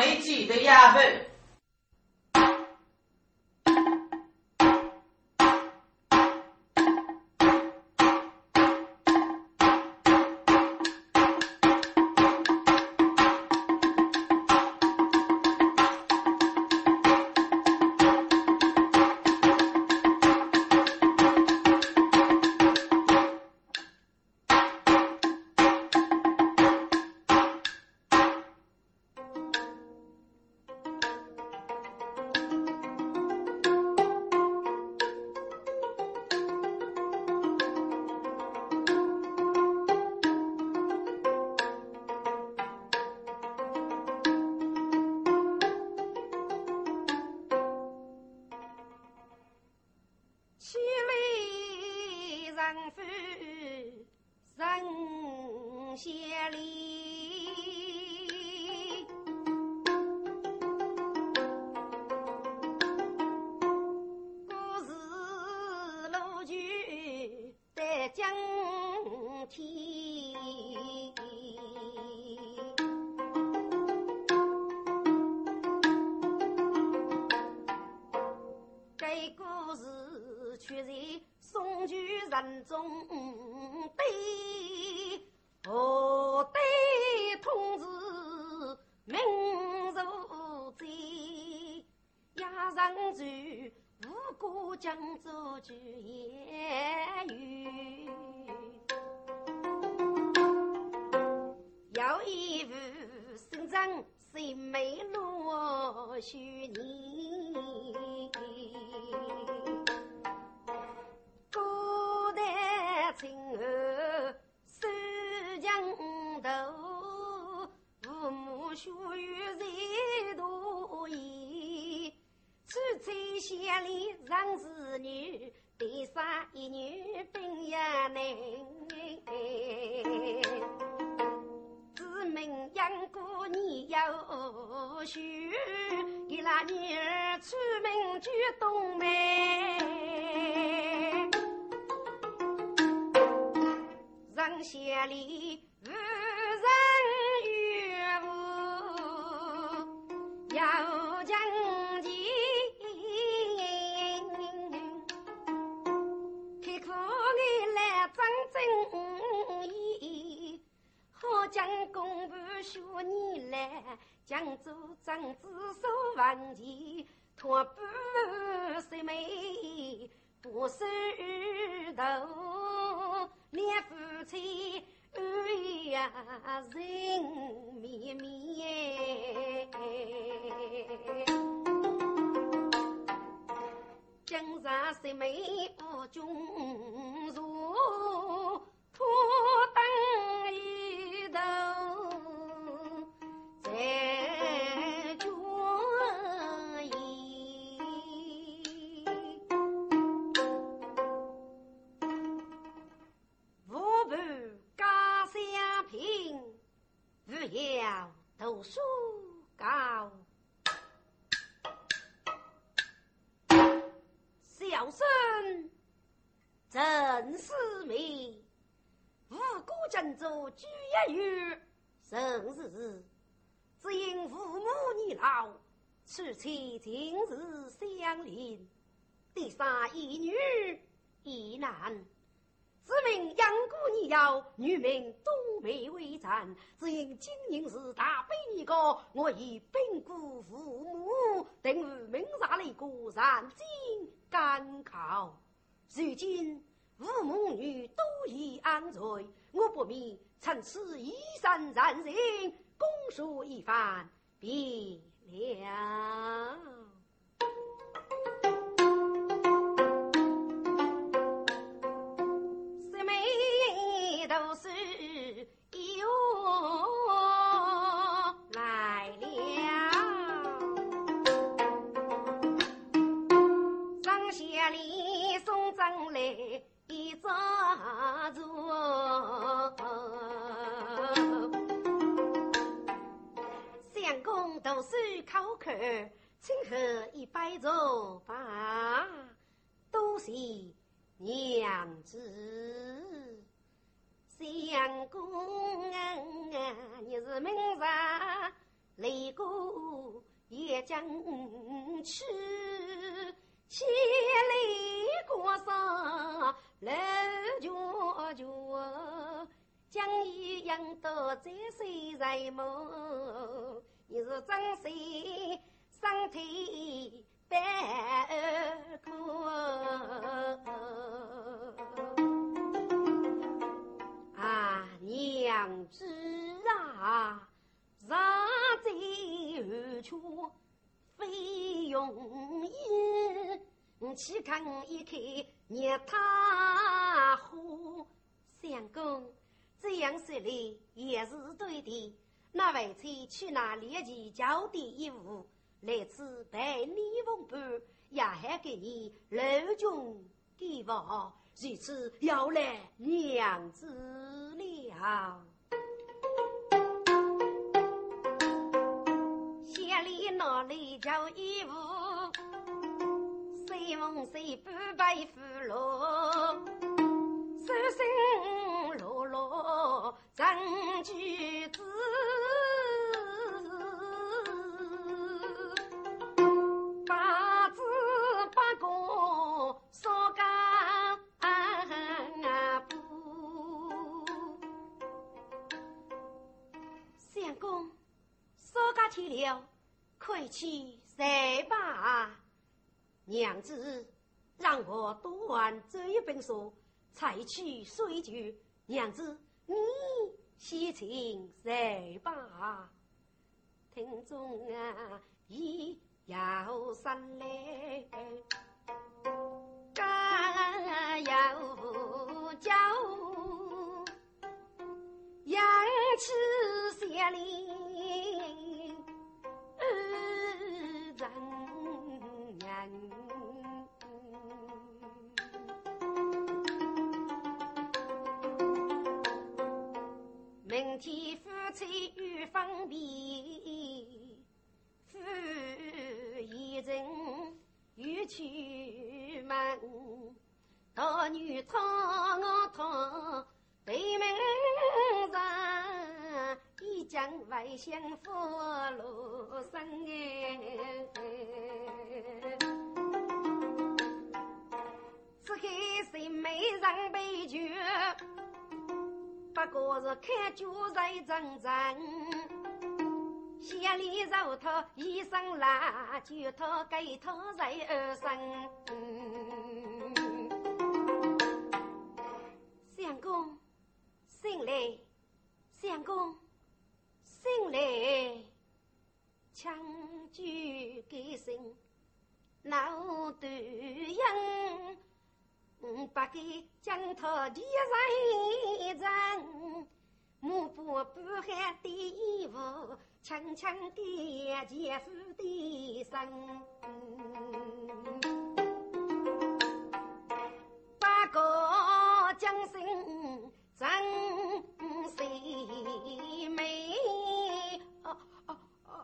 没几个压份却在宋举人中对，何对通知命如贼，压人住无辜将作句言语。有一副心肠，谁美落虚你？身后守墙头，父母血雨在多言。此次乡里长子女，第三一女本也难。子明养过你有婿，给拉女儿出门去东门。当下里无人与我有情义开克你来争正义好将公婆许你来将助长子守王权托不收妹不收头你夫妻恩义呀人绵绵今日是美二人如初登。要读书高。小生曾思明，五谷珍主居一隅，生日只因父母年老，娶妻今日相邻，第三一女一男，子名养姑你要女名多。眉为展，只因今年是大悲年高，我已禀过父母，等于明察了个人间甘考。如今父母女都已安睡，我不免趁此以身染人，供述一番，便了。雷公也将去，千里过上楼角角，将一养到在水人梦，你是真心身体百苦。娘子啊，上在何处？非容易。你去看一看，热他火。相公，这样说来也是对的。那为妻去那猎奇交的一物，来此陪你奉伴，也还给你楼中给我。如此要来娘子了，县里哪里叫衣服？谁问谁不白俘虏？手心落落真举子。去了，快去睡吧，娘子，让我读完这一本书，才去睡觉。娘子，你先请睡吧。听众啊，一要三来，干要叫，扬起斜里。明天夫妻又分别，夫一人又出门，大女讨我讨对门上，一将外相扶罗生哎，此刻谁没人悲剧？不过是看酒在阵阵，县里肉头一身烂，酒头给头在二身。给江头地人人，目不不喊第一步，轻轻的结束的声。八个将心真谁美？哦哦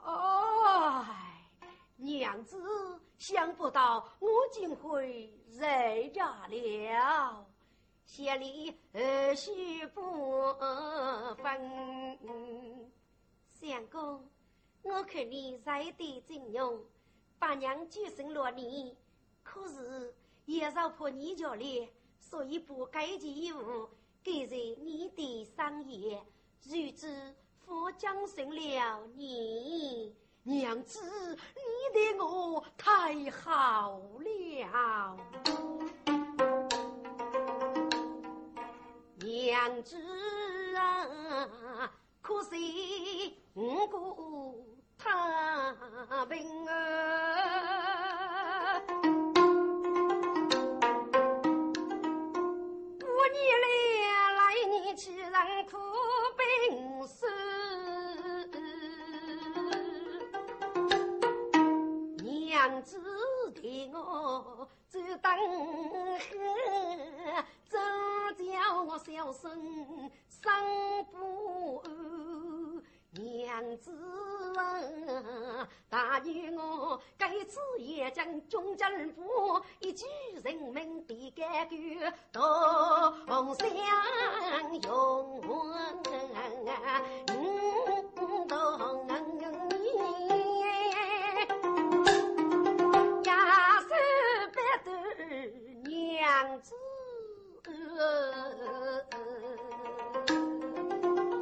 哦！娘子，想不到我竟会在家了，县里儿媳不分。相公，我看你才的真勇，把娘救生了你，可是也绕破你家里，所以不该及义务给在你的上业，如今父将生了你。娘子，你对我太好了。娘子啊，可惜我过他病啊，五年来来你去人苦病死。子替我走灯河，怎叫我小生生不安？娘子啊，大女我该次也将忠贞府一举人民的改革同相拥，嗯，同子，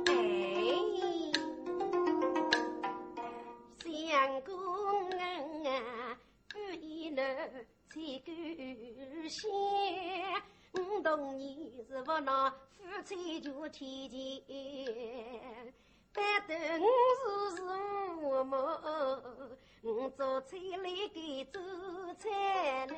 哎，相公啊，不依楼才敢写。我童年是不拿夫妻就提前，但等是是我们，我做菜来给做菜来。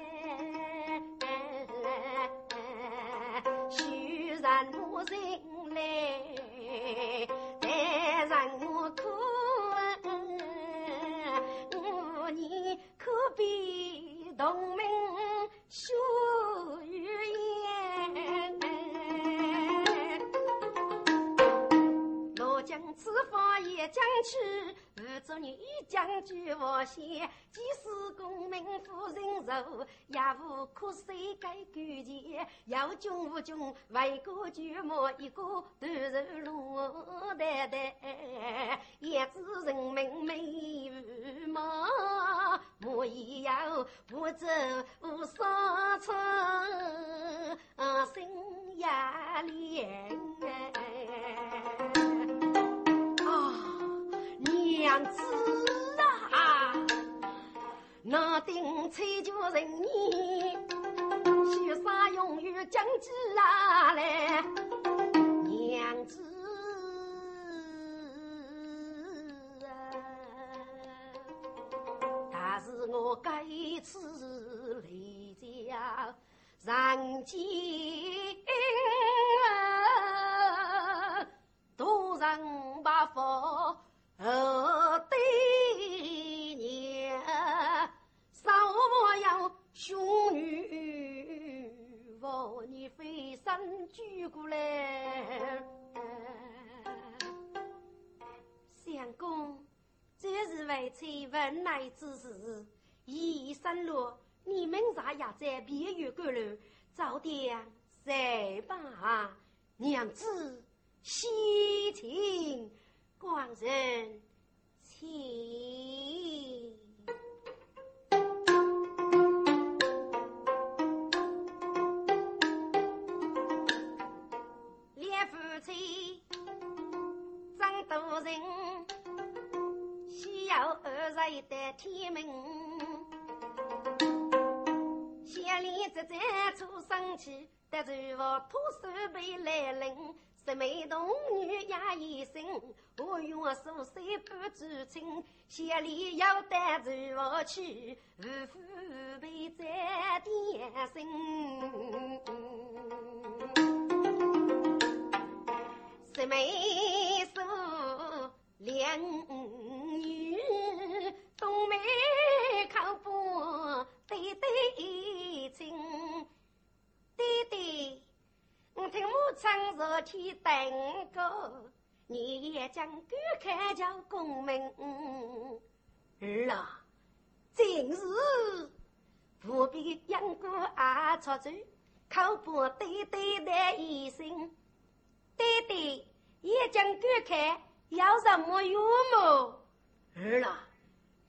将军我先，即使功名夫人寿，也无可谁改归前。要穷无穷，为国就莫一个断人路代代，也知人民没无毛，莫以要不走无上策，心压连。娘子，那定催就人你，须杀永远将计啊来，娘子啊，但是我该次离家人间。催问来之事。已深路，你们咋也在别院过路？早点睡吧，娘子，西请，广人请。生气，得罪我土手被来临。十妹童女也一身，我愿数岁不知情。县里要带着我去，夫妇陪在点心。等过，你也将赶开叫公门。儿啊，今日不必养过阿出走，靠不爹爹的一生。爹爹也将赶开，要什么用么？儿啊，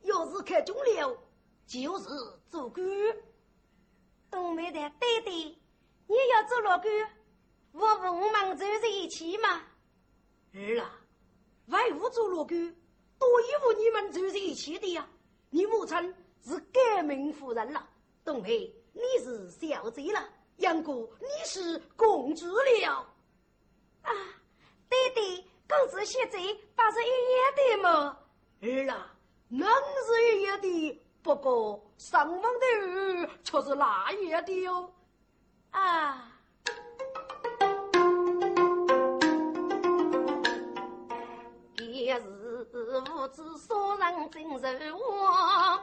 要是看中了，就是做官。东妹的爹爹，你要做老官？我文盲走在一起吗？儿啊，外屋做罗官，多依附你们走在一起的呀。你母亲是革命夫人了，东黑你是小姐了，杨哥你是公主了。啊，爹爹，公子现在不是一样的吗？儿啊，能是一样的，不过上房的儿却是那样的哟。啊。无知所人真是我，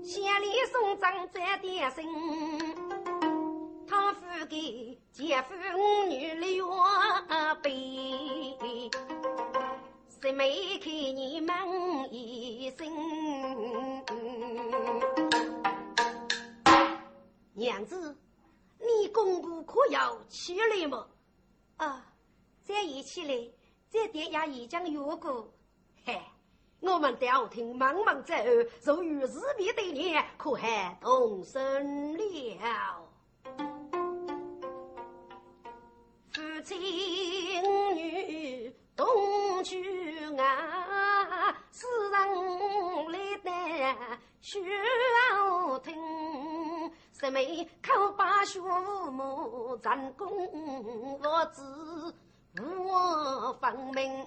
县里送长在点心，他付给姐夫女留备，谁没看你们一声？娘子，你公公可要起来吗？啊，再一起来。这点也已经有过，我们调听茫茫在后，如遇日别对年，可还动身了？夫妻女同去啊，世人来。需要听，什么口把学母战功，我知我分明。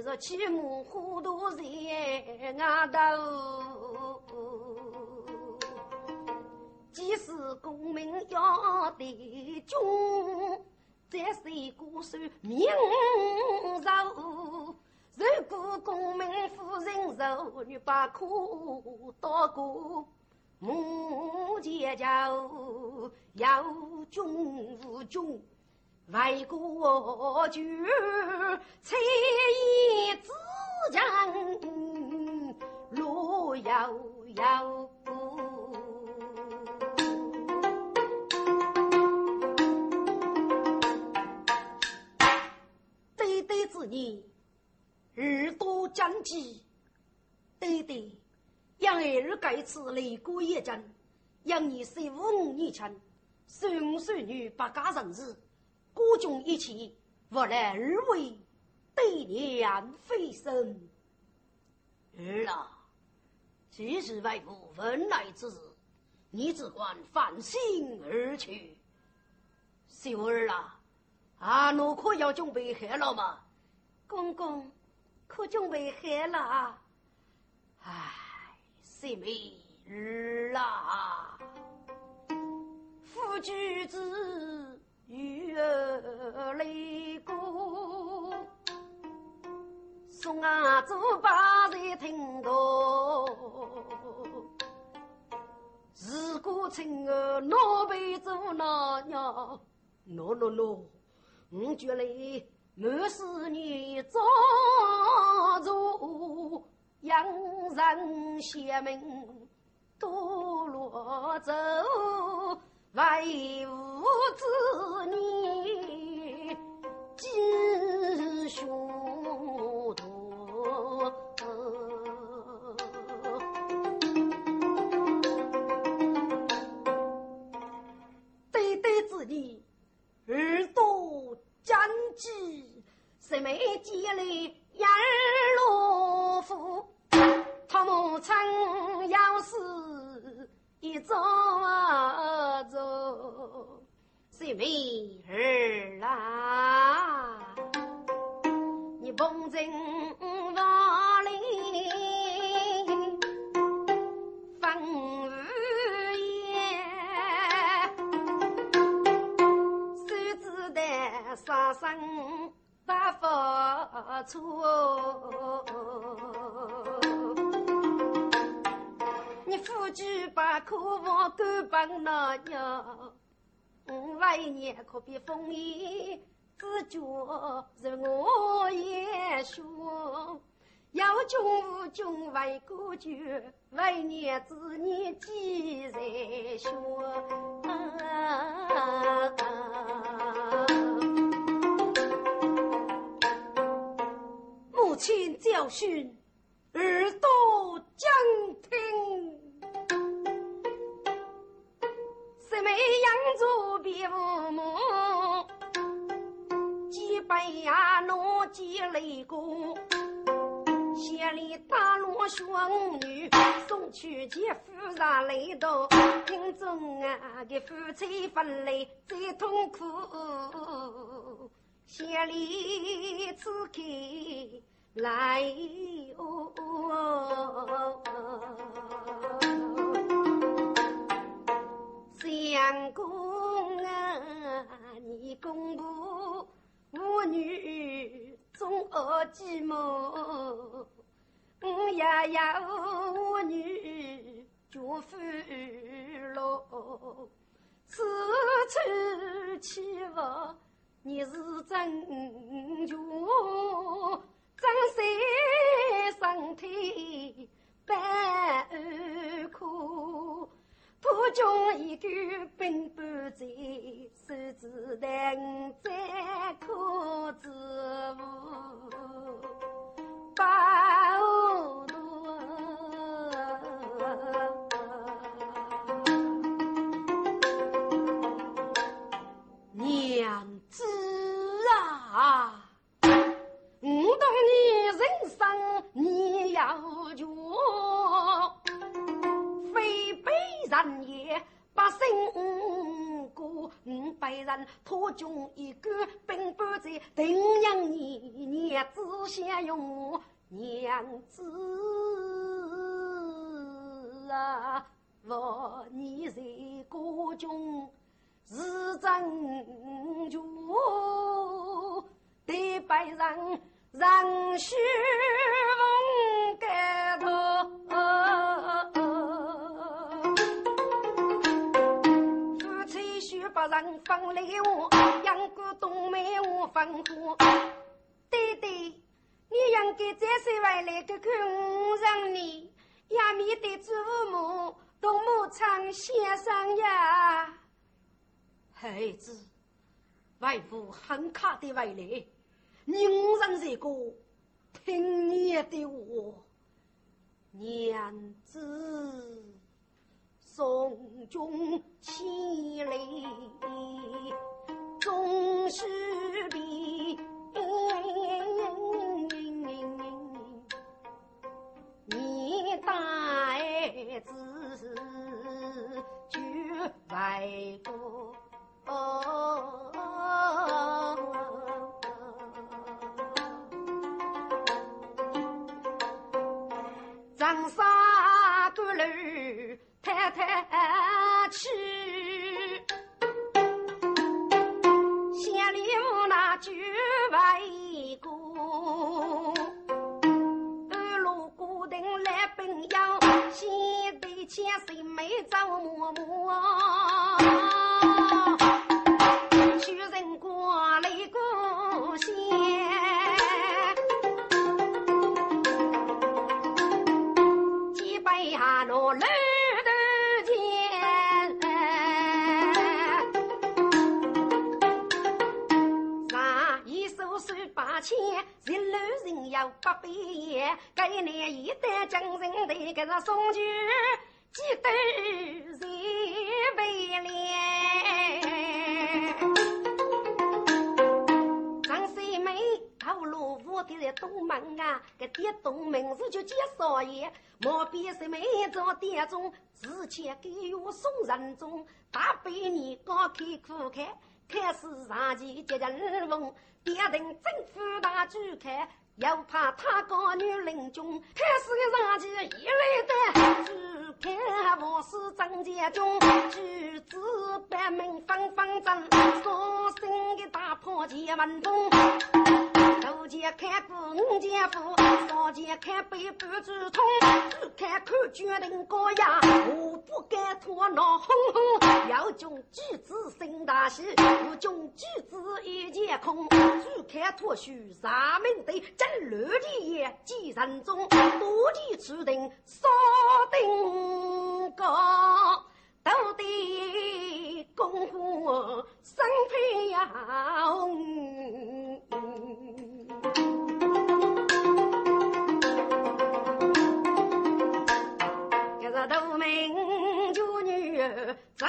你说骑马糊涂在外头，即使功名要得中，再谁过手命柔？如果功名夫人柔，你把苦多过目前就有中无中。为国救，才义自强，路遥遥。对对子女，耳朵将急。对对，养儿盖此立过一阵，养你十五年前，孙孙女百家人士。孤军一起，无来而为，对娘飞身。儿啊，既是为父闻来之，你只管放心而去。秀儿啊，阿奴可要准备好了吗？公公，可准备好了啊。唉，妹妹儿啊，夫君子。雨儿来过，送啊走把在听到。如果亲儿老辈做那娘，喏喏喏，我觉来满是你早做养人贤明多罗走。为父子女尽学多，对对子女耳朵长记，什么积累眼罗福，他们曾要是。一走啊走，小妹儿啦，你蹦进房里放无言，手指的杀生不发错。你夫君把苦往干帮那娘，五百年可比风雨，自觉是我也说，有君无君为国君，为娘子你几在说？母亲教训，耳朵讲听。没养着别父母，几百呀奴几雷公，县里大罗兄女送去接夫人来到，心中啊的夫妻分离最痛苦，县里此刻来哦。相公啊，你公婆我女总恶寂寞，我爷爷我女祝福喽。此处欺负你是真穷，生死相身体百苦，途中一个奔波在，手指难再苦之物，把我。你要绝，非被人也。百姓过五百人，托中一个并不在，定让你娘子享用娘子啊！我你在国中是真主，对百人让虚风盖头。不人分来我，杨过东门我分火。对对，你应该再岁回来个看我让你，也面对祖母同母亲先生呀。孩子，外父很卡的回来，宁人这个听你的话，娘子。送君千里，终是别。你大儿子就外国，长沙送去，几斗人为了。张三妹头路虎的在东门啊，个爹东门是就接少爷，莫比三妹做爹中，之前给我送人中，大百年刚开苦开。开始上前接人风，爹等政府大举开，又怕他高女领军。开始的上前一来的，只看王师张家军，举子百门方方阵，双生的大炮接门风。左肩看过五肩夫，上肩看背半支通，只看看决定高雅，我不敢拖闹哼哼。要将举子生大喜，我将举子一剑空。只看脱须上门对，真乱的也几人中，多地注定少定高。到底功夫生培养，大名就女真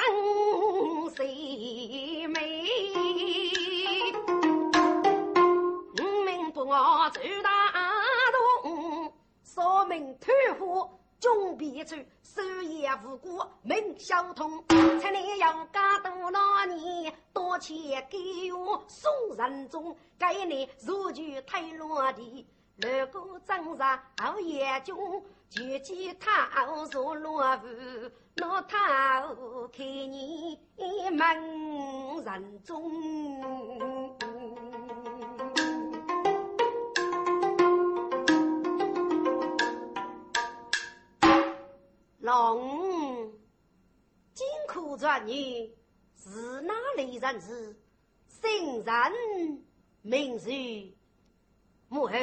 谁美？五名不我走大东，少名退货。中必走，手也无辜命相通。才来要家多老年，多钱给我送人中。该年如举太落地，如果正上熬夜中，就见他入落户，那他看你门人中。老五，金库传女是哪里人士？姓人名谁？母后，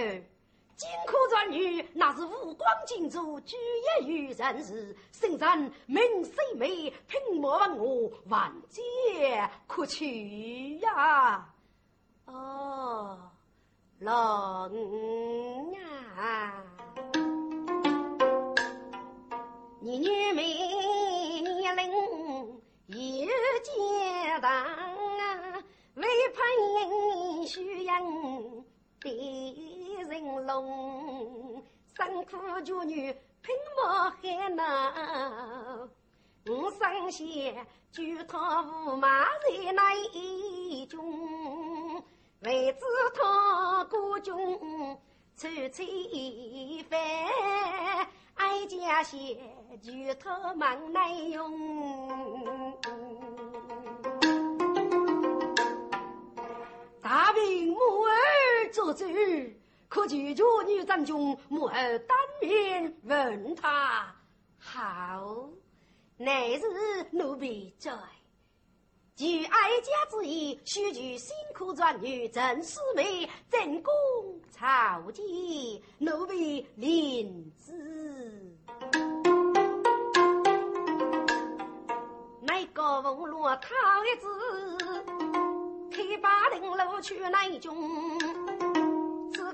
金科转女那是五光金珠，举业于人世，生人名虽美，品莫问我万劫可取呀！哦，郎啊，你女美年龄有阶大，为盼虚应的人龙，辛苦妇女拼搏海难，我生下就他驸马在那一中。为知他孤军出差翻，哀家先就他忙内用。可拒绝女战中母后当面问他好，乃是奴婢在。据哀家之意，须举辛苦转女郑四妹正宫朝见，奴婢领旨。那个风罗讨一子，开八零路去南中。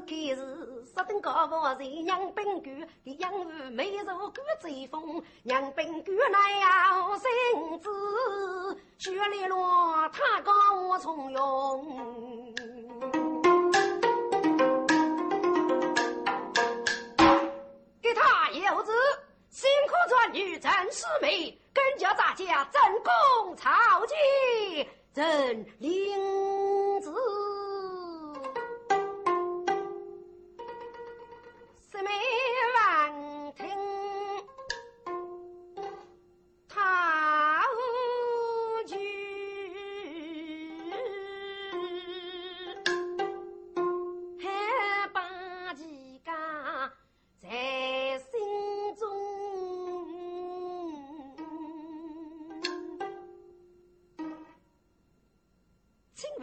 开是十等高房在杨宾馆，的养父没入过追风，杨宾馆内有孙子，雪里落他高从容。给他有子，辛苦转女真是美，跟着大家进宫朝见，朕领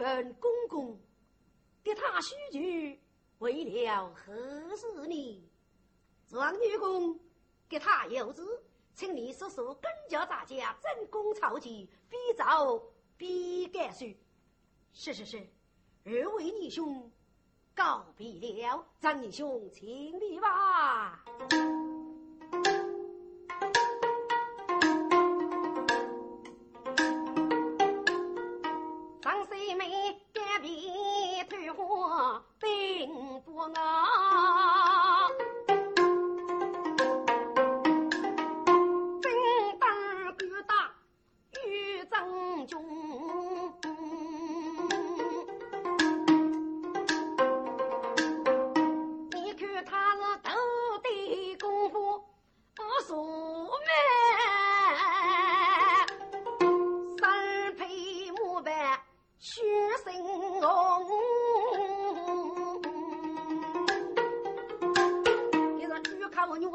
陈公公给他续剧，为了何事呢？张女公给他有子，请你说说，跟着大家争功。朝级非走必干事，是是是，二位弟兄告别了，张弟兄请你吧。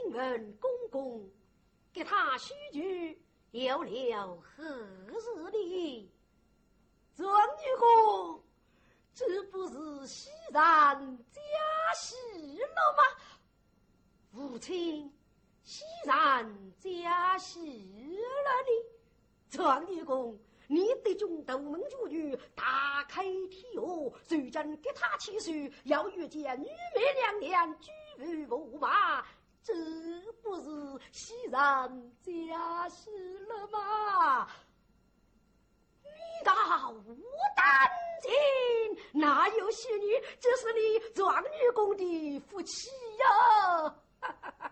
请问公公，给他许去有了何日哩？准女公，这不是西人家喜了吗？父亲，西人家喜了哩。传女公，你得中独门绝女，大开天眼，如今给他起手，要遇见女美娘娘，举步无马。这不是喜人家事了吗？你倒无胆情，哪有仙女？这是你状女公的福气呀！听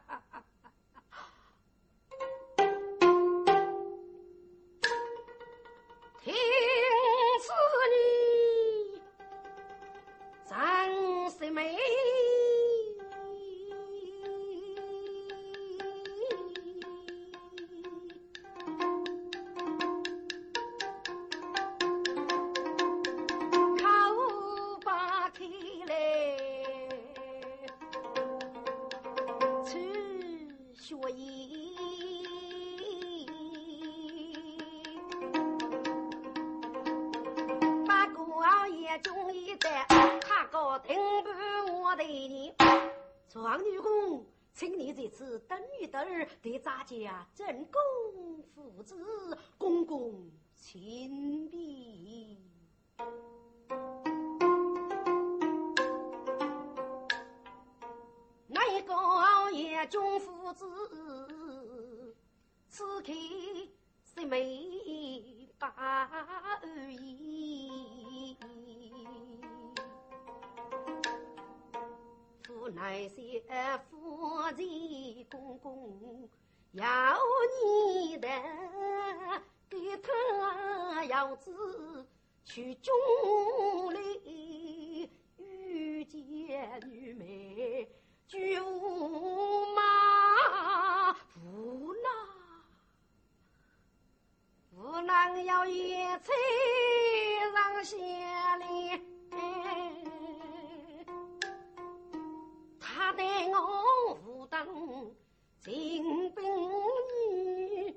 家真功夫子，公公亲笔。那一个也中夫子，此刻是没把意已。乃是夫人公公。要你的，给他要子去中里遇见女美。巨无马，无郎，无郎要一催让下里，他带我武当进兵女，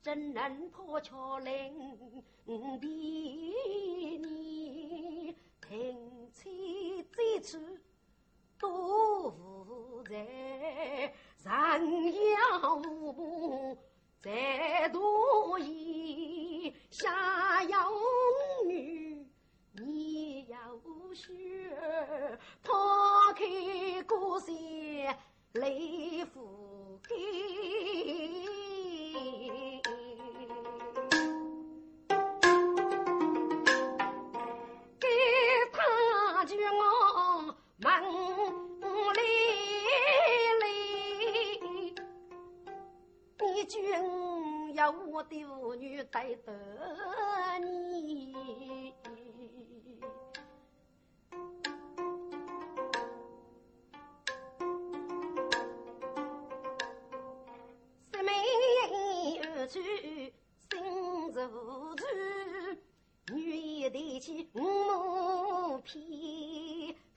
怎能破桥岭比你听妻这次。多负债，人要母，再多疑，下有女，你要学，抛开故乡泪付给。君要我的妇女带得你，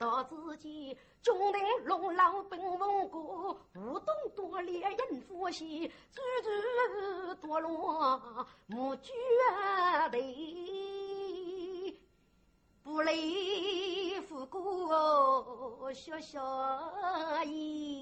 我自己。中定龙老本文过，无动多烈人夫妻，处处堕落无绝对，不离父过小小意，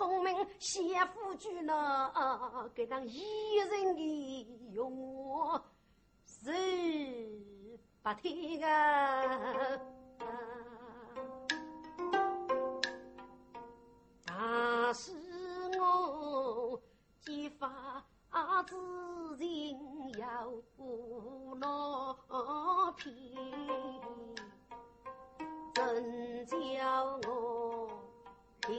功名先富居呢，给当一人的用是不听啊！但是我激发自人要闹偏，真叫我。相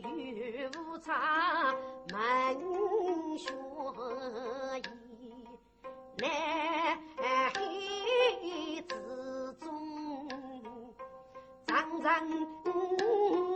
遇无差，门学义难黑子中，常常。